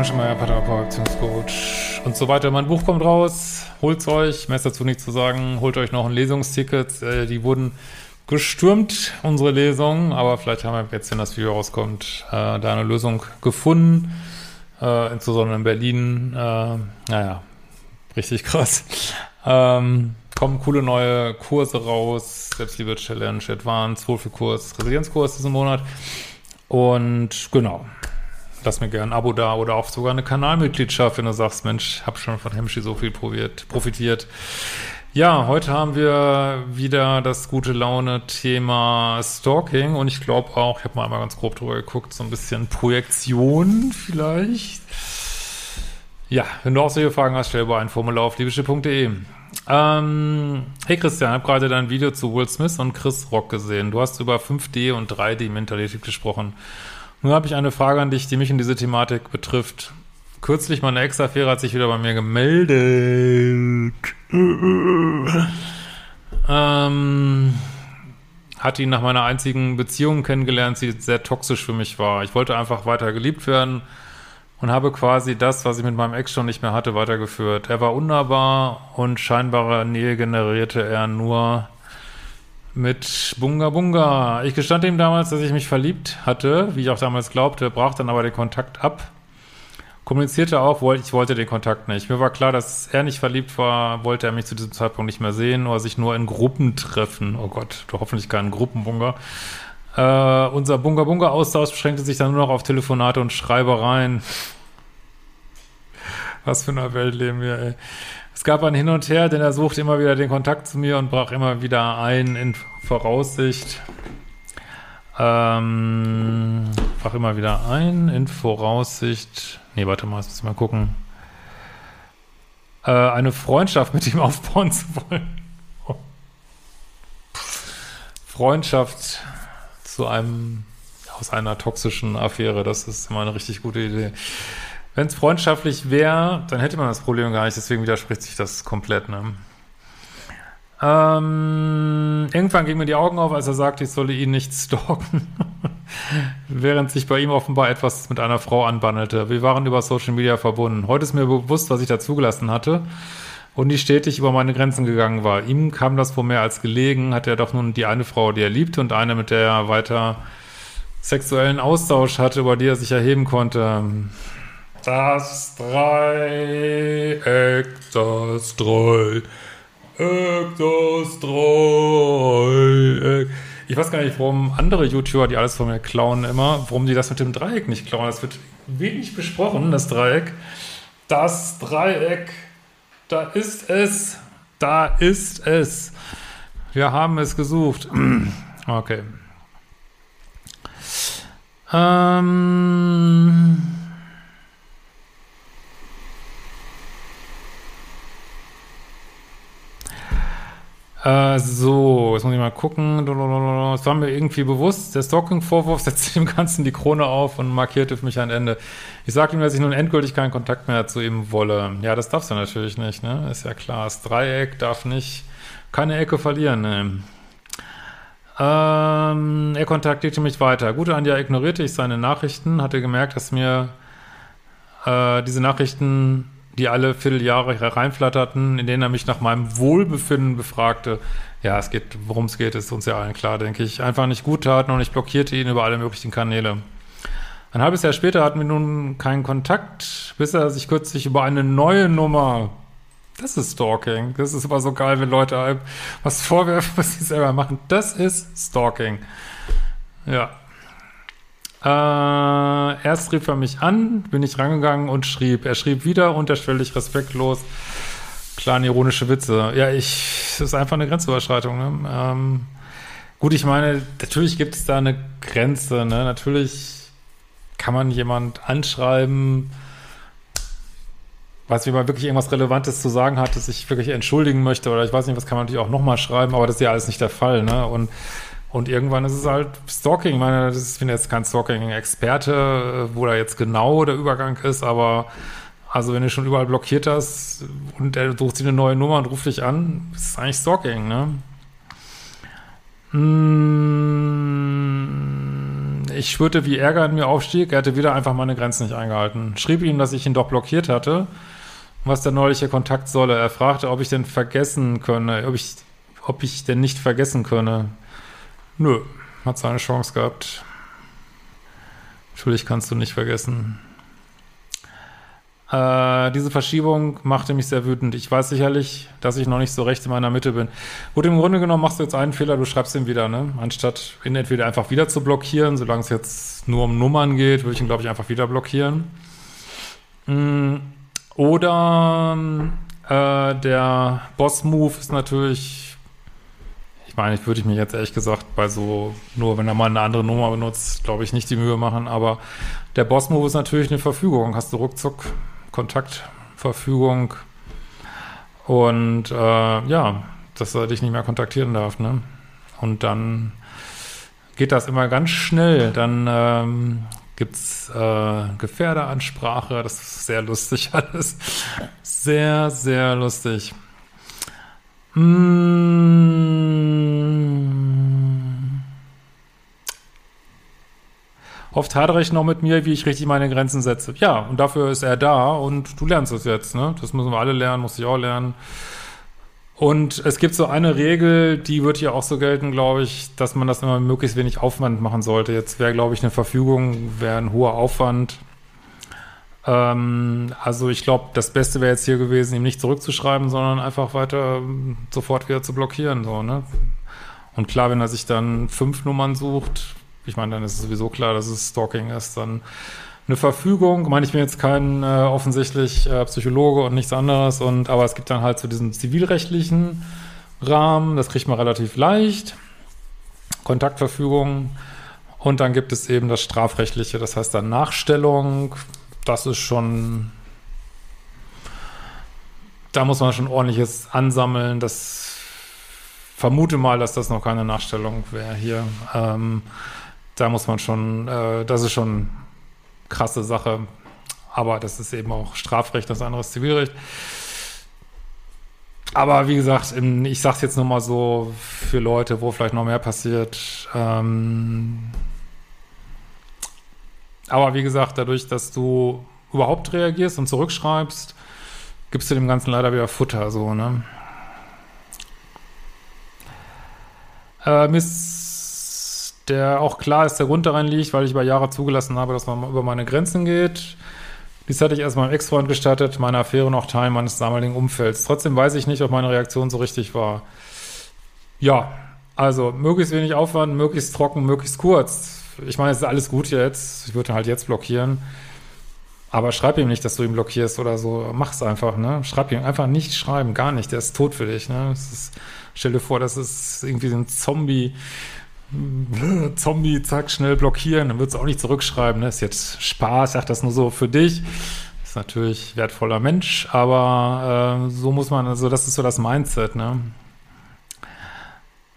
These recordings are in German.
Christian Schemeier, Paartherapeut, Beziehungscoach und so weiter. Mein Buch kommt raus, holt's euch, mehr ist dazu nicht zu sagen, holt euch noch ein Lesungsticket. Äh, die wurden gestürmt, unsere Lesungen, aber vielleicht haben wir jetzt, wenn das Video rauskommt, äh, da eine Lösung gefunden, äh, insbesondere in Berlin. Äh, naja, richtig krass. Ähm, kommen coole neue Kurse raus, Selbstliebe-Challenge, Advanced, Wohlfühlkurs, Resilienzkurs diesen Monat. Und genau, lass mir gerne ein Abo da oder auch sogar eine Kanalmitgliedschaft, wenn du sagst, Mensch, hab schon von Hemschi so viel probiert, profitiert. Ja, heute haben wir wieder das gute Laune-Thema Stalking und ich glaube auch, ich habe mal einmal ganz grob drüber geguckt, so ein bisschen Projektion vielleicht. Ja, wenn du auch solche Fragen hast, stell über ein Formular auf liebische.de. Ähm, hey Christian, ich habe gerade dein Video zu Will Smith und Chris Rock gesehen. Du hast über 5D und 3D-Mentalität gesprochen. Nun habe ich eine Frage an dich, die mich in diese Thematik betrifft. Kürzlich meine Ex-Affäre hat sich wieder bei mir gemeldet. ähm, hat ihn nach meiner einzigen Beziehung kennengelernt, die sehr toxisch für mich war. Ich wollte einfach weiter geliebt werden und habe quasi das, was ich mit meinem Ex schon nicht mehr hatte, weitergeführt. Er war unnahbar und scheinbare Nähe generierte er nur mit Bunga Bunga. Ich gestand ihm damals, dass ich mich verliebt hatte, wie ich auch damals glaubte, brach dann aber den Kontakt ab. Kommunizierte auch, ich wollte den Kontakt nicht. Mir war klar, dass er nicht verliebt war, wollte er mich zu diesem Zeitpunkt nicht mehr sehen oder sich nur in Gruppen treffen. Oh Gott, du hoffentlich keinen Gruppenbunga. Äh, unser Bunga Bunga Austausch beschränkte sich dann nur noch auf Telefonate und Schreibereien. Was für eine Welt leben wir, ey. Es gab ein Hin und Her, denn er suchte immer wieder den Kontakt zu mir und brach immer wieder ein in Voraussicht. Ähm, brach immer wieder ein in Voraussicht. Nee, warte mal, jetzt muss ich mal gucken. Äh, eine Freundschaft mit ihm aufbauen zu wollen. Freundschaft zu einem aus einer toxischen Affäre, das ist immer eine richtig gute Idee. Wenn es freundschaftlich wäre, dann hätte man das Problem gar nicht, deswegen widerspricht sich das komplett. Ne? Ähm, irgendwann gingen mir die Augen auf, als er sagte, ich solle ihn nicht stalken, während sich bei ihm offenbar etwas mit einer Frau anbandelte. Wir waren über Social Media verbunden. Heute ist mir bewusst, was ich da zugelassen hatte und die stetig über meine Grenzen gegangen war. Ihm kam das vor mehr als gelegen, hatte er doch nun die eine Frau, die er liebte und eine, mit der er weiter sexuellen Austausch hatte, über die er sich erheben konnte. Das Dreieck, das Dreieck, das Dreieck. Ich weiß gar nicht, warum andere YouTuber, die alles von mir klauen immer, warum die das mit dem Dreieck nicht klauen. Das wird wenig besprochen, das Dreieck. Das Dreieck, da ist es, da ist es. Wir haben es gesucht. Okay. Ähm... Äh, so, jetzt muss ich mal gucken. Es war mir irgendwie bewusst, der Stalking-Vorwurf setzte dem Ganzen die Krone auf und markierte für mich ein Ende. Ich sagte ihm, dass ich nun endgültig keinen Kontakt mehr zu ihm wolle. Ja, das darfst du natürlich nicht, ne? Ist ja klar. Das Dreieck darf nicht keine Ecke verlieren, ne? Ähm, er kontaktierte mich weiter. Gute Anja ignorierte ich seine Nachrichten, hatte gemerkt, dass mir äh, diese Nachrichten die alle Vierteljahre hereinflatterten, in denen er mich nach meinem Wohlbefinden befragte. Ja, es geht, worum es geht, ist uns ja allen klar, denke ich. Einfach nicht gut taten und ich blockierte ihn über alle möglichen Kanäle. Ein halbes Jahr später hatten wir nun keinen Kontakt, bis er sich kürzlich über eine neue Nummer das ist Stalking. Das ist immer so geil, wenn Leute einem was vorwerfen, was sie selber machen. Das ist Stalking. Ja. Äh, erst rief er mich an, bin ich rangegangen und schrieb. Er schrieb wieder unterschwellig respektlos, kleine ironische Witze. Ja, ich, das ist einfach eine Grenzüberschreitung. Ne? Ähm, gut, ich meine, natürlich gibt es da eine Grenze. Ne? Natürlich kann man jemand anschreiben, weiß, wie man wirklich irgendwas Relevantes zu sagen hat, dass ich wirklich entschuldigen möchte oder ich weiß nicht, was kann man natürlich auch nochmal schreiben, aber das ist ja alles nicht der Fall. Ne? Und und irgendwann ist es halt Stalking. Ich meine, das ich bin jetzt kein Stalking-Experte, wo da jetzt genau der Übergang ist, aber also wenn du schon überall blockiert hast und er sucht sich eine neue Nummer und ruft dich an, ist eigentlich Stalking, ne? Hm, ich spürte, wie Ärger in mir aufstieg. Er hatte wieder einfach meine Grenzen nicht eingehalten. Schrieb ihm, dass ich ihn doch blockiert hatte. Was der neuliche Kontakt solle. Er fragte, ob ich denn vergessen könne, ob ich, ob ich denn nicht vergessen könne. Nö, hat seine Chance gehabt. Natürlich kannst du nicht vergessen. Äh, diese Verschiebung machte mich sehr wütend. Ich weiß sicherlich, dass ich noch nicht so recht in meiner Mitte bin. Gut, im Grunde genommen machst du jetzt einen Fehler, du schreibst ihn wieder, ne? Anstatt ihn entweder einfach wieder zu blockieren, solange es jetzt nur um Nummern geht, würde ich ihn, glaube ich, einfach wieder blockieren. Mm, oder äh, der Boss-Move ist natürlich, ich meine, ich würde mich jetzt ehrlich gesagt bei so, nur wenn er mal eine andere Nummer benutzt, glaube ich, nicht die Mühe machen, aber der Boss-Move ist natürlich eine Verfügung. Hast du ruckzuck Kontaktverfügung. Und äh, ja, dass er dich nicht mehr kontaktieren darf, ne? Und dann geht das immer ganz schnell. Dann ähm, gibt es äh, Gefährderansprache. Das ist sehr lustig alles. Sehr, sehr lustig. Mmh. Oft hadere ich noch mit mir, wie ich richtig meine Grenzen setze. Ja, und dafür ist er da und du lernst es jetzt, ne? Das müssen wir alle lernen, muss ich auch lernen. Und es gibt so eine Regel, die wird hier auch so gelten, glaube ich, dass man das immer möglichst wenig Aufwand machen sollte. Jetzt wäre, glaube ich, eine Verfügung, wäre ein hoher Aufwand. Ähm, also ich glaube, das Beste wäre jetzt hier gewesen, ihm nicht zurückzuschreiben, sondern einfach weiter ähm, sofort wieder zu blockieren, so, ne? Und klar, wenn er sich dann fünf Nummern sucht, ich meine, dann ist es sowieso klar, dass es Stalking ist. Dann eine Verfügung. Meine, ich bin jetzt kein äh, offensichtlich äh, Psychologe und nichts anderes. Und aber es gibt dann halt so diesen zivilrechtlichen Rahmen. Das kriegt man relativ leicht. Kontaktverfügung. Und dann gibt es eben das strafrechtliche. Das heißt dann Nachstellung. Das ist schon da muss man schon ordentliches ansammeln. Das vermute mal, dass das noch keine Nachstellung wäre hier. Ähm, da muss man schon, äh, das ist schon krasse Sache. Aber das ist eben auch Strafrecht, das andere ist Zivilrecht. Aber wie gesagt, ich sage es jetzt nur mal so für Leute, wo vielleicht noch mehr passiert. Ähm aber wie gesagt, dadurch, dass du überhaupt reagierst und zurückschreibst, gibst du dem Ganzen leider wieder Futter, so, ne? Äh, Miss der auch klar ist, der Grund daran liegt, weil ich über Jahre zugelassen habe, dass man über meine Grenzen geht. Dies hatte ich erst meinem Ex-Freund gestattet, meine Affäre noch Teil meines damaligen Umfelds. Trotzdem weiß ich nicht, ob meine Reaktion so richtig war. Ja, also möglichst wenig Aufwand, möglichst trocken, möglichst kurz. Ich meine, es ist alles gut jetzt. Ich würde halt jetzt blockieren. Aber schreib ihm nicht, dass du ihn blockierst oder so. Mach's einfach, ne? Schreib ihm einfach nicht schreiben, gar nicht. Der ist tot für dich, ne? Ist, stell dir vor, das ist irgendwie so ein Zombie, Zombie, zack, schnell blockieren, dann wird es auch nicht zurückschreiben. Ne? Ist jetzt Spaß, sagt das nur so für dich. Ist natürlich wertvoller Mensch, aber äh, so muss man, also das ist so das Mindset, ne?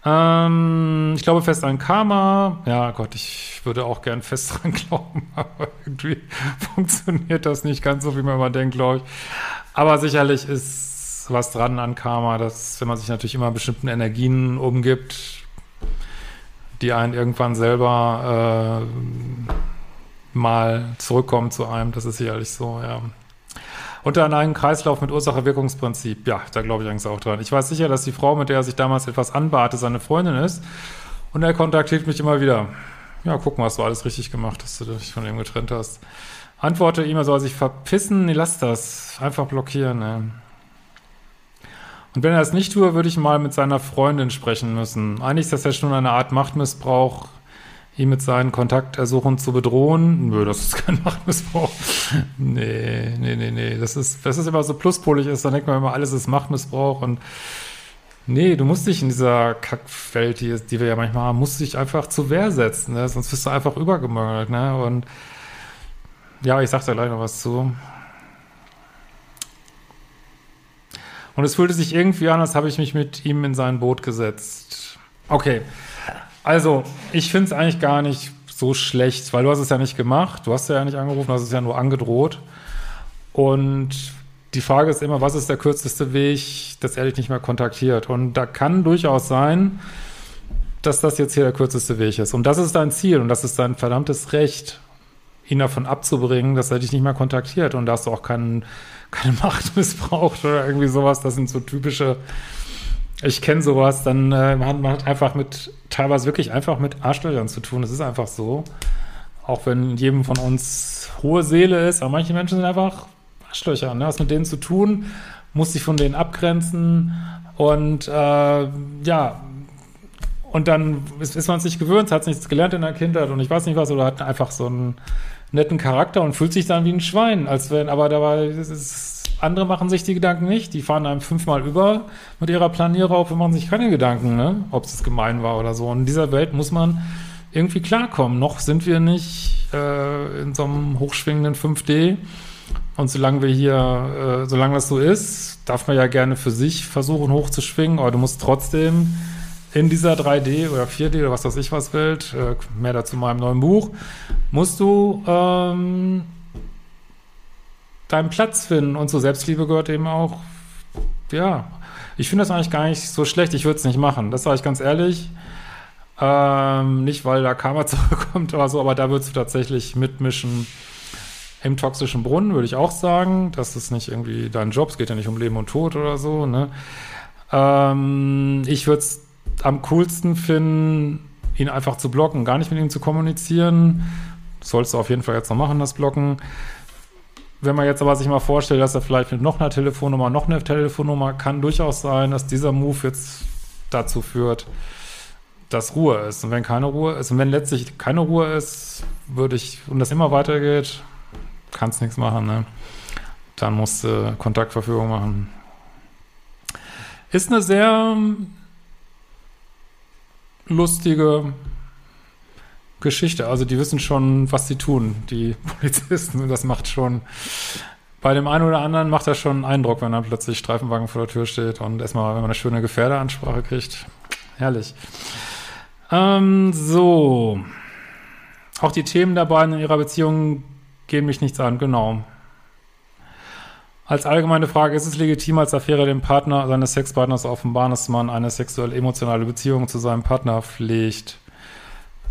Ähm, ich glaube fest an Karma. Ja, Gott, ich würde auch gern fest dran glauben, aber irgendwie funktioniert das nicht ganz so, wie man immer denkt, glaube ich. Aber sicherlich ist was dran an Karma, dass wenn man sich natürlich immer bestimmten Energien umgibt, die einen irgendwann selber äh, mal zurückkommen zu einem. Das ist sicherlich so, ja. Unter einem Kreislauf mit Ursache-Wirkungsprinzip. Ja, da glaube ich eigentlich auch dran. Ich weiß sicher, dass die Frau, mit der er sich damals etwas anbarte, seine Freundin ist. Und er kontaktiert mich immer wieder. Ja, guck mal, hast du alles richtig gemacht, dass du dich von ihm getrennt hast. Antworte ihm, er soll sich verpissen. Nee, lass das. Einfach blockieren, ne? Und wenn er es nicht tue, würde ich mal mit seiner Freundin sprechen müssen. Eigentlich ist das ja schon eine Art Machtmissbrauch, ihn mit seinen Kontaktersuchen zu bedrohen. Nö, das ist kein Machtmissbrauch. nee, nee, nee, nee. Das ist, das ist immer so pluspolig ist, dann denkt man immer, alles ist Machtmissbrauch und Nee, du musst dich in dieser Kackwelt, die, die wir ja manchmal haben, musst dich einfach zur Wehr setzen, ne? sonst wirst du einfach übergemördert, ne? Und ja, ich sag da gleich noch was zu. Und es fühlte sich irgendwie an, als habe ich mich mit ihm in sein Boot gesetzt. Okay, also ich finde es eigentlich gar nicht so schlecht, weil du hast es ja nicht gemacht, du hast ja nicht angerufen, du hast es ja nur angedroht. Und die Frage ist immer, was ist der kürzeste Weg, dass er dich nicht mehr kontaktiert? Und da kann durchaus sein, dass das jetzt hier der kürzeste Weg ist. Und das ist dein Ziel und das ist dein verdammtes Recht, ihn davon abzubringen, dass er dich nicht mehr kontaktiert. Und da hast du auch keinen, keine Macht missbraucht oder irgendwie sowas. Das sind so typische, ich kenne sowas, dann äh, man, man hat einfach mit, teilweise wirklich einfach mit Arschlöchern zu tun. Das ist einfach so. Auch wenn jedem von uns hohe Seele ist, aber manche Menschen sind einfach Arschlöcher. Ne? Was mit denen zu tun, muss sich von denen abgrenzen und äh, ja, und dann ist, ist man sich gewöhnt, hat nichts gelernt in der Kindheit und ich weiß nicht was, oder hat einfach so einen netten Charakter und fühlt sich dann wie ein Schwein, als wenn, aber dabei ist, andere machen sich die Gedanken nicht, die fahren einem fünfmal über mit ihrer Planierraub und machen sich keine Gedanken, ne? ob es gemein war oder so. Und in dieser Welt muss man irgendwie klarkommen. Noch sind wir nicht äh, in so einem hochschwingenden 5D. Und solange wir hier, äh, solange das so ist, darf man ja gerne für sich versuchen hochzuschwingen, aber du musst trotzdem in dieser 3D oder 4D oder was weiß ich was Welt, äh, mehr dazu in meinem neuen Buch, musst du ähm, deinen Platz finden. Und zur Selbstliebe gehört eben auch, ja, ich finde das eigentlich gar nicht so schlecht. Ich würde es nicht machen. Das sage ich ganz ehrlich. Ähm, nicht, weil da Karma zurückkommt oder so, aber da würdest du tatsächlich mitmischen im toxischen Brunnen, würde ich auch sagen. Das ist nicht irgendwie dein Job. Es geht ja nicht um Leben und Tod oder so. Ne? Ähm, ich würde es am coolsten finden, ihn einfach zu blocken, gar nicht mit ihm zu kommunizieren. Sollst du auf jeden Fall jetzt noch machen, das Blocken. Wenn man jetzt aber sich mal vorstellt, dass er vielleicht mit noch einer Telefonnummer, noch eine Telefonnummer, kann durchaus sein, dass dieser Move jetzt dazu führt, dass Ruhe ist. Und wenn keine Ruhe ist, und wenn letztlich keine Ruhe ist, würde ich, und das immer weitergeht, kannst nichts machen, ne? Dann musst du Kontaktverfügung machen. Ist eine sehr lustige Geschichte. Also die wissen schon, was sie tun, die Polizisten. Und das macht schon, bei dem einen oder anderen macht das schon Eindruck, wenn dann plötzlich Streifenwagen vor der Tür steht und erstmal, wenn man eine schöne Gefährdeansprache kriegt. Herrlich. Ähm, so. Auch die Themen der beiden in ihrer Beziehung gehen mich nichts an, genau. Als allgemeine Frage, ist es legitim, als Affäre dem Partner seines Sexpartners offenbaren, dass man eine sexuell-emotionale Beziehung zu seinem Partner pflegt?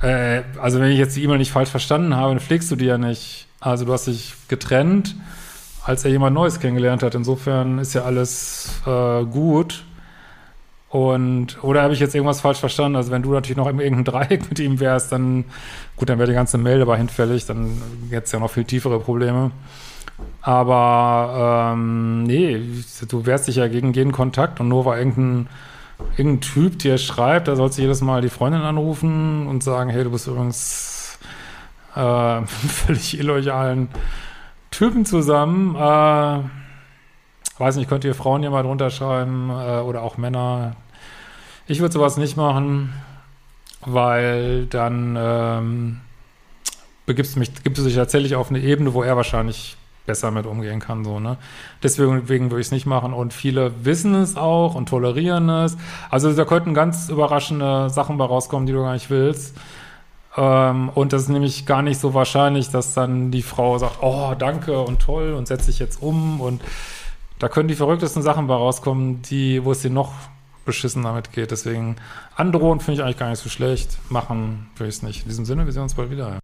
Äh, also wenn ich jetzt die E-Mail nicht falsch verstanden habe, dann pflegst du die ja nicht. Also du hast dich getrennt, als er jemand Neues kennengelernt hat. Insofern ist ja alles äh, gut. Und, oder habe ich jetzt irgendwas falsch verstanden? Also wenn du natürlich noch in irgendeinem Dreieck mit ihm wärst, dann, gut, dann wäre die ganze Mail aber hinfällig, dann hätte es ja noch viel tiefere Probleme. Aber ähm, nee, du wehrst dich ja gegen jeden Kontakt und nur weil irgendein, irgendein Typ dir schreibt, da sollst du jedes Mal die Freundin anrufen und sagen, hey, du bist übrigens äh, völlig illoyalen Typen zusammen. Äh, weiß nicht, könnt ihr Frauen hier mal drunter schreiben äh, oder auch Männer. Ich würde sowas nicht machen, weil dann ähm, begibst mich, gibst du dich tatsächlich auf eine Ebene, wo er wahrscheinlich besser mit umgehen kann, so, ne? Deswegen, deswegen würde ich es nicht machen und viele wissen es auch und tolerieren es. Also da könnten ganz überraschende Sachen bei rauskommen, die du gar nicht willst. Ähm, und das ist nämlich gar nicht so wahrscheinlich, dass dann die Frau sagt, oh, danke und toll und setzt sich jetzt um und da können die verrücktesten Sachen bei rauskommen, die, wo es dir noch beschissen damit geht. Deswegen androhen finde ich eigentlich gar nicht so schlecht. Machen würde ich es nicht. In diesem Sinne, wir sehen uns bald wieder.